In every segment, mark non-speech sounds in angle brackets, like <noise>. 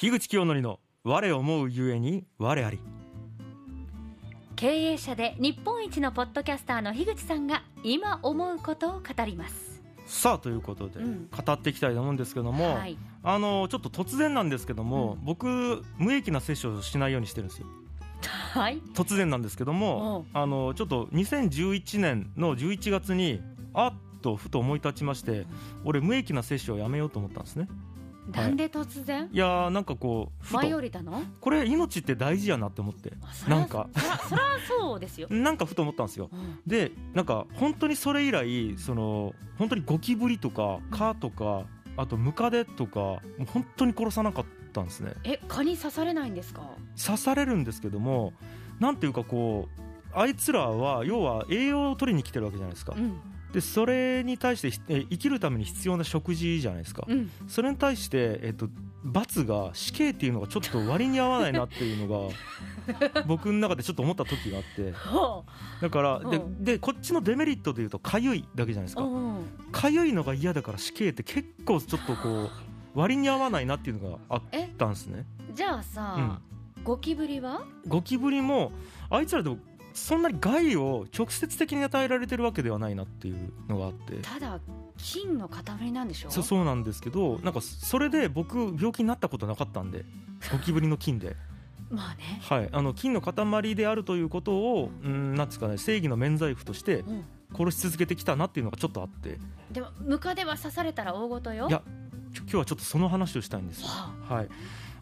樋口清則の我思うゆえに我あり。経営者で日本一のポッドキャスターの樋口さんが今思うことを語ります。さあということで、うん。語っていきたいと思うんですけども、はい。あのちょっと突然なんですけども、うん。僕無益な摂取をしないようにしてるんですよ。はい。突然なんですけどもあのちょっと2011年の11月にあっとふと思い立ちまして俺無益な摂取をやめようと思ったんですねなんで突然？いやーなんかこうふ舞いと降りたの？これ命って大事やなって思って。なんか。そらそらそうですよ、<laughs> なんかふと思ったんですよ。うん。でなんか本当にそれ以来その本当にゴキブリとか蚊とかあとムカデとかもう本当に殺さなかったんですね。え蚊に刺されないんですか？刺されるんですけどもなんていうかこうあいつらは要は栄養を取りに来てるわけじゃないですか。うんでそれに対してひえ生きるために必要な食事じゃないですか。うん。それに対して、えっと、罰が死刑っていうのがちょっと割に合わないなっていうのが <laughs> 僕の中でちょっと思った時があって。ほだからでう。んでこっちのデメリットでいうとかゆいだけじゃないですか。ううん。かゆいのが嫌だから死刑って結構ちょっとこう割に合わないなっていうのがあったんですね。じゃあさ、ゴキブリは？ゴキブリもあいつらでもそんなに害を直接的に与えられてるわけではないなっていうのがあって。ただ金の塊なんでしょ？そうそうなんですけどなんかそれで僕病気になったことなかったんで <laughs> ゴキブリの菌で、まあね。はい、あの菌の塊であるということをうんなんですかね正義の免罪符としてうん。殺し続けてきたなっていうのがちょっとあって。でもムカデは刺されたら大事よ。いや今日はちょっとその話をしたいんですよ。ははい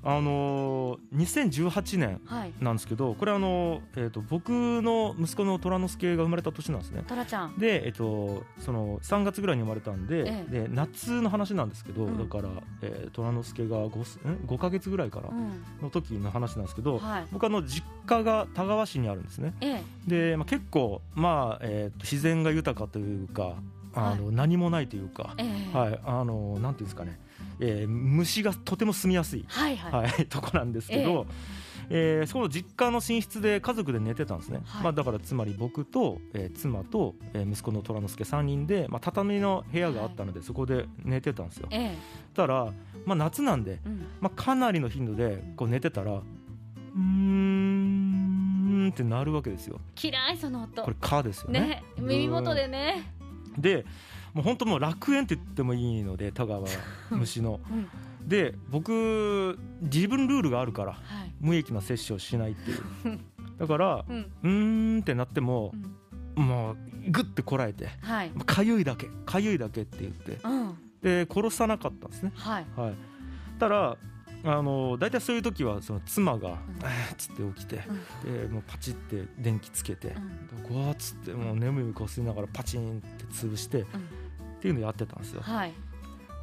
あのー2018年なんですけどこれあの、えー、と僕の息子の虎之助が生まれた年なんですね。トラちゃん。で、えっと、その3月ぐらいに生まれたんで,、ええ。で夏の話なんですけど、うん。だから、えー、虎之助が 5, すん5ヶ月ぐらいからうん。の時の話なんですけど、はい。僕あの実家が田川市にあるんですね。ええ。で、まあ、結構、まあえーと自然が豊かというかあの、何もないというか、ええ。はい、あのなんていうんですかね、えー虫がとても住みやすい、はいはい。はい、<laughs> とこなんですけど、えーその実家の寝室で家族で寝てたんですね、はい。まあ、だからつまり僕と、えー妻と、えー息子の虎之助3人で、まあ、畳の部屋があったので、そこで寝てたんですよ。ええ。たら、まあ、夏なんで、うん。まあ、かなりの頻度でこう寝てたらうーんってなるわけですよ。嫌いその音。これ「か」ですよね。ね耳元でねでもう本当もう楽園って言ってもいいので田川 <laughs> 虫の。うん。で僕自分ルールがあるからはい。無益な摂取をしないっていう。<laughs> だからうん。んってなってもうん。もうグッてこらえてはい。かゆいだけかゆいだけって言ってうん。で殺さなかったんですね。はい。はい。たらあの大体そういう時はその妻がん「えーっつって起きてでもうパチって電気つけてうんゴワーっつってもう眠いこすりながらパチンって潰してっていうのやってたんですよ。はい。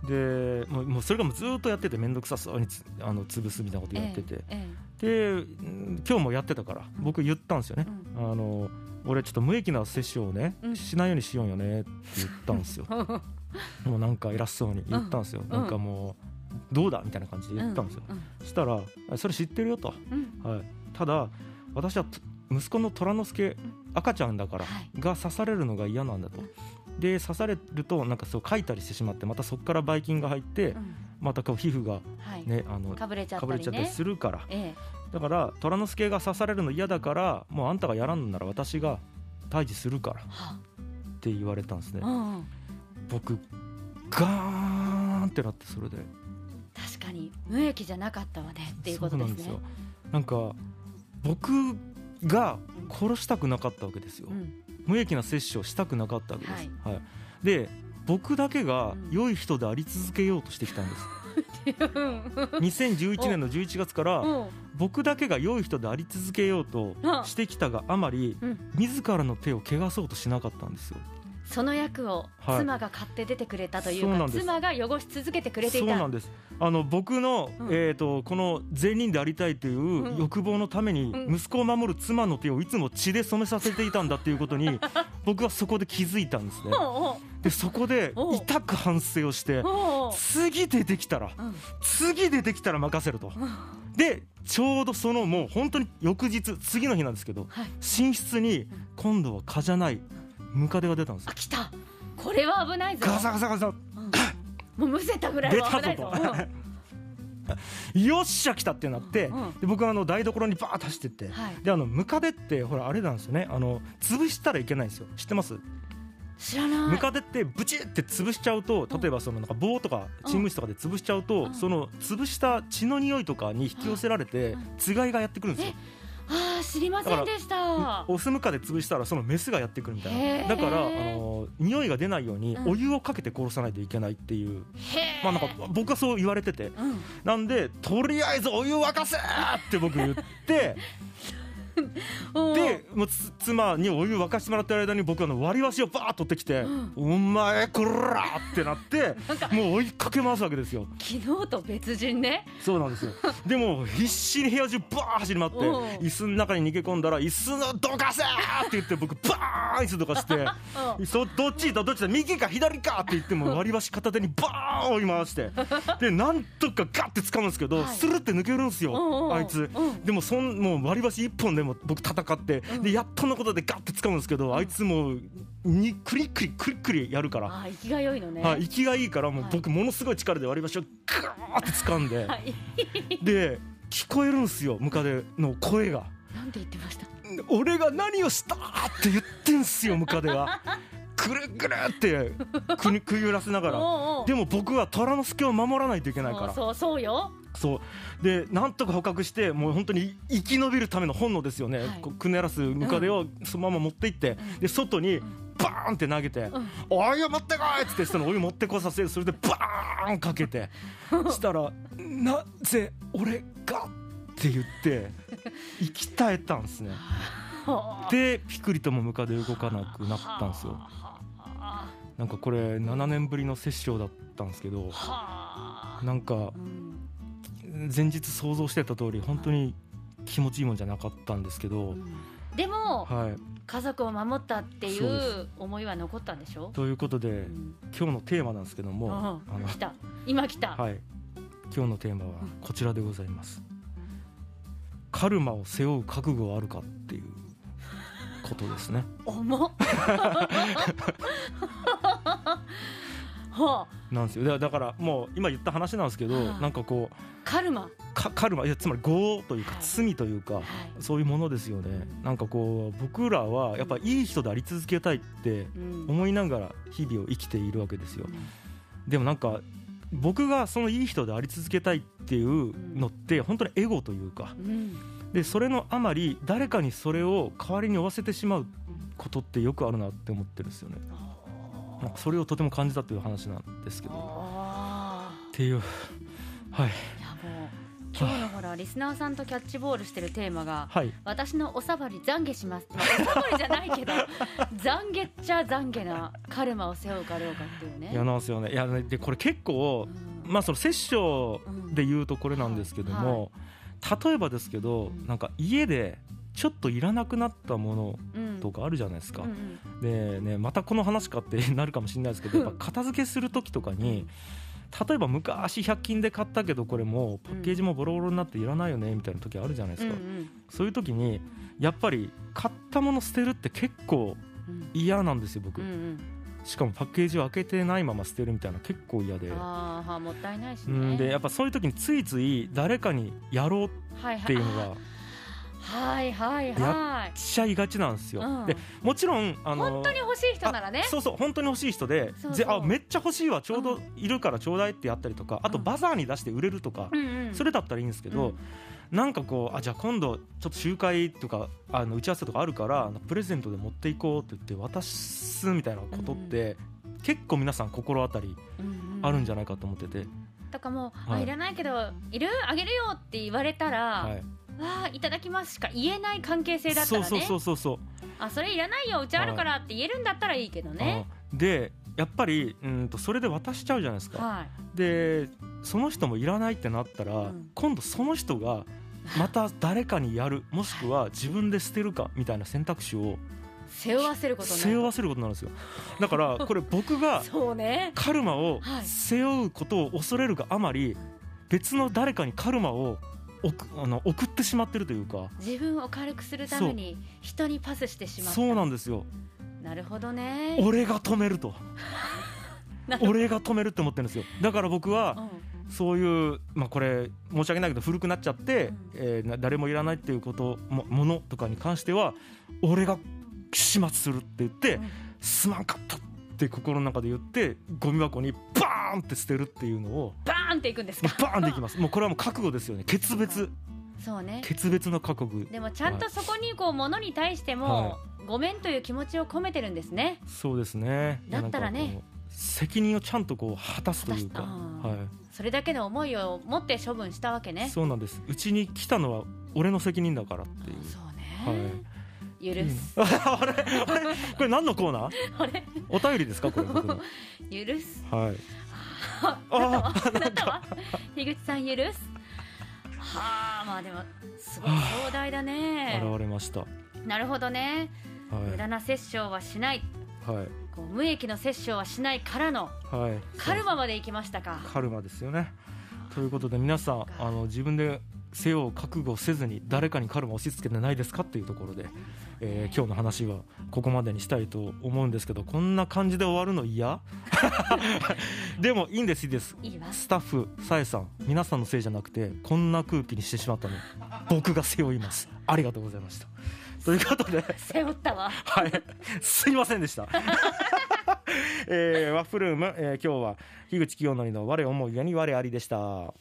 でもうもうそれがもうずっとやってて面倒くさそうにつあの潰すみたいなことやってて、えでうん今日もやってたからうん。僕言ったんですよね。え、うん。あの俺ちょっと無益な摂取をね、うん。しないようにしようよねって言ったんですよ。<laughs> もうなんか偉そうに言ったんですよ、ん。なんかもうどうだみたいな感じで言ったんですよ、うんそしたらあそれ知ってるよと、うん。はい、ただ私はと息子の虎之助赤ちゃんだからはい。が刺されるのが嫌なんだと。で刺されるとなんかそうかいたりしてしまってまたそこからばい菌が入ってうん。またこう皮膚がはい。ねあのかぶれちゃったりね。するから。えだから虎之助が刺されるの嫌だからもうあんたがやらんなら私が退治するからって言われたんですね。うんうん。僕ガーンってなってそれでに無益じゃなかったわねっていうことですね。なんですよ。なんか僕が殺したくなかったわけですよ、うん。無益な摂取をしたくなかったわけです、はい。で僕だけがうん。良い人であり続けようとしてきたんです、うん。2011年の11月からうん。僕だけが良い人であり続けようとしてきたがあまりうん。自らの手を汚そうとしなかったんですよその役をはい。妻が買って出てくれたというか、そうなんです。妻が汚し続けてくれていた。そうなんです。あの僕の、うん。えー、とこの善人でありたいという欲望のためにうん。息子を守る妻の手をいつも血で染めさせていたんだっていうことに <laughs> 僕はそこで気づいたんですね。おでそこで痛く反省をして次出てきたらうん。次出てきたら任せると。でちょうどそのもう本当に翌日次の日なんですけどはい。寝室に今度は蚊じゃないムカデが出たんですよ。あ来た。これは危ないぞ。ガサガサガサ。うん。もうむせたぐらいは危ないぞ。出たぞとよっしゃ来たってなって、うん。うんで僕はあの台所にバーッと走ってって、はい。であのムカデってほらあれなんですよね。あの潰したらいけないんですよ。知ってます？知らない。ムカデってブチって潰しちゃうと例えばそのなんか棒とかチンムシとかで潰しちゃうと、うん。その潰した血の匂いとかに引き寄せられて、うん。つがいがやってくるんですよああ知りませんでした。オスムカで潰したらそのメスがやってくるみたいなだからあの匂いが出ないようにお湯をかけて殺さないといけないっていう、まあなんか僕はそう言われててなんでとりあえずお湯沸かせって僕言って <laughs> でもうつ妻にお湯沸かしてもらってる間に僕あの割り箸をバーッと取ってきてうん「お前こら!」ってなってもう追いかけ回すわけですよ。昨日と別人ね。そうなんですよ。<laughs> でも必死に部屋中バー走り回ってう。ん椅子の中に逃げ込んだら椅子のどかせーって言って僕バーン椅子どかしてうん。そどっちだどっちだ右か左かって言っても割り箸片手にバーン追い回して。<laughs> でなんとかガッて掴むんですけど、はい。スルって抜けるんですよ、あいつ、うんでもそんもう割り箸一本でも僕戦って、うん。でやっとのことでガッて掴むんですけど、あいつもうにクリクリクリクリやるから、あー息が良いのね。はい、息がいいからもうはい。僕ものすごい力で割り箸をガーって掴んで、はい。で聞こえるんですよムカデの声が。なんて言ってました？俺が何をしたって言ってんすよムカデは。<laughs> くるくるってくにくゆらせながら。でも僕は虎之助を守らないといけないから。そうそうよ。そう。でなんとか捕獲してもう本当に生き延びるための本能ですよね、はい。くねらすムカデをそのまま持って行って、ん。で外にバーンって投げてうん「お湯持ってこい!」っつってそのお湯持ってこさせそれでバーンかけて。<laughs> したら「なぜ俺が?」って言って息絶えたんですね。はあでピクリともムカデ動かなくなったんですよ。はあなんかこれ7年ぶりの殺生だったんですけどはあなんかうん前日想像してた通り本当に気持ちいいもんじゃなかったんですけど、でもはい。家族を守ったっていそうでう思いは残ったんでしょ？ということでうん。今日のテーマなんですけどもああの来た。今来た。はい。今日のテーマはこちらでございますカルマを背負う覚悟はあるかっていうことですね。重っ。はあ。なんですよ。だだからもう今言った話なんですけどはあ。なんかこうカルマ。かカルマいやつまり業というかはい。罪というか、はい。そういうものですよね。なんかこう僕らはやっぱいい人であり続けたいってうん。思いながら日々を生きているわけですよ。うん。でもなんか僕がそのいい人であり続けたいっていうのって本当にエゴというか。うん。でそれのあまり誰かにそれを代わりに負わせてしまうことってよくあるなって思ってるんですよね。なんかそれをとても感じたという話なんですけど。っあていう。はい今日のほらリスナーさんとキャッチボールしてるテーマがはい。私のおさばり懺悔します、まあ、おさばりじゃないけど <laughs> 懺悔っちゃ懺悔なカルマを背負うかどうかっていうね。いやなんですよね。いやねでこれ結構うん。まあその殺生うんで言うとこれなんですけども、例えばですけど、うん。なんか家でちょっといらなくなったものうん。とかあるじゃないですか、うんうん。でねまたこの話かって <laughs> なるかもしれないですけどやっぱ <laughs> 片付けする時とかに例えば昔100均で買ったけどこれもうパッケージもボロボロになっていらないよねみたいな時あるじゃないですか、うんそういう時にやっぱり買ったもの捨てるって結構うん嫌なんですよ僕、うんうん。しかもパッケージを開けてないまま捨てるみたいな結構嫌で。あもったいないしうねんでやっぱそういう時についつい誰かにやろうっていうのがはいはいはい。しちゃいがちなんですよ、うん。でもちろんあの本当に欲しい人ならね。あそうそう本当に欲しい人でそうそう。ぜあめっちゃ欲しいわちょうどいるからちょうだいってやったりとかあとうん。バザーに出して売れるとか、うんうん。それだったらいいんですけど、なんかこうあじゃあ今度ちょっと集会とかあの打ち合わせとかあるからプレゼントで持っていこうって言って渡すみたいなことって、結構皆さん心当たりうんうん。あるんじゃないかと思ってて、だからもう、はい。あいらないけどいる？あげるよって言われたら、はい、わあいただきますしか言えない関係性だったらね。そうそうそうそうあそれいらないようちあるからって言えるんだったらいいけどね。あでやっぱりうんとそれで渡しちゃうじゃないですか、はい。でその人もいらないってなったら、うん。今度その人がまた誰かにやる。もしくは自分で捨てるかみたいな選択肢を背負わせること背負わせることになるんですよ。だから <laughs> これ僕がそうね。カルマをはい。背負うことを恐れるがあまり別の誰かにカルマを送あの送ってしまってるというか。自分を軽くするために人にパスしてしまった。そう。なんですよ。なるほどね。俺が止めると。<laughs> 俺が止めるって思ってるんですよ。だから僕はうん。そういう、まあ、これ申し訳ないけど古くなっちゃって、うん。えーな誰もいらないっていうこともものとかに関しては俺が始末するって言って、うん。すまんかったって心の中で言ってゴミ箱にバーンって捨てるっていうのをバーンっていくんですもかうバーンでいきます。もうこれはもう覚悟ですよね。決別。そうね。決別の覚悟。でもちゃんとそこにこう物に対しても、はごめんという気持ちを込めてるんですね。そうですね。だったらね。責任をちゃんとこう果たすというか、はそれだけの思いを持って処分したわけい、ね。そうなんです。うちに来たのは俺の責任だからっていう。そうね、はい。許す、<laughs> あれ？あれ？これ何のコーナー？<laughs> あれ？お便りですか？これ <laughs> 許す。はいあなたは樋口さん許すはあまあでもすごい壮大だね現れましたなるほどね無い駄な殺生はしないはいこう無益の殺生はしないか。らのはいカルマまで行きましたか。カルマですよねということで皆さんあの自分で背負う覚悟せずに誰かにカルマを押し付けてないですかっていうところで、えー今日の話はここまでにしたいと思うんですけどこんな感じで終わるの嫌？<laughs> でもいいんですいいです。スタッフさえさん皆さんのせいじゃなくてこんな空気にしてしまったの僕が背負います。ありがとうございました。ということで。背負ったわ。はい、すいませんでした。<laughs> えーワッフルーム、えー今日は樋口清則の我思うように我ありでした。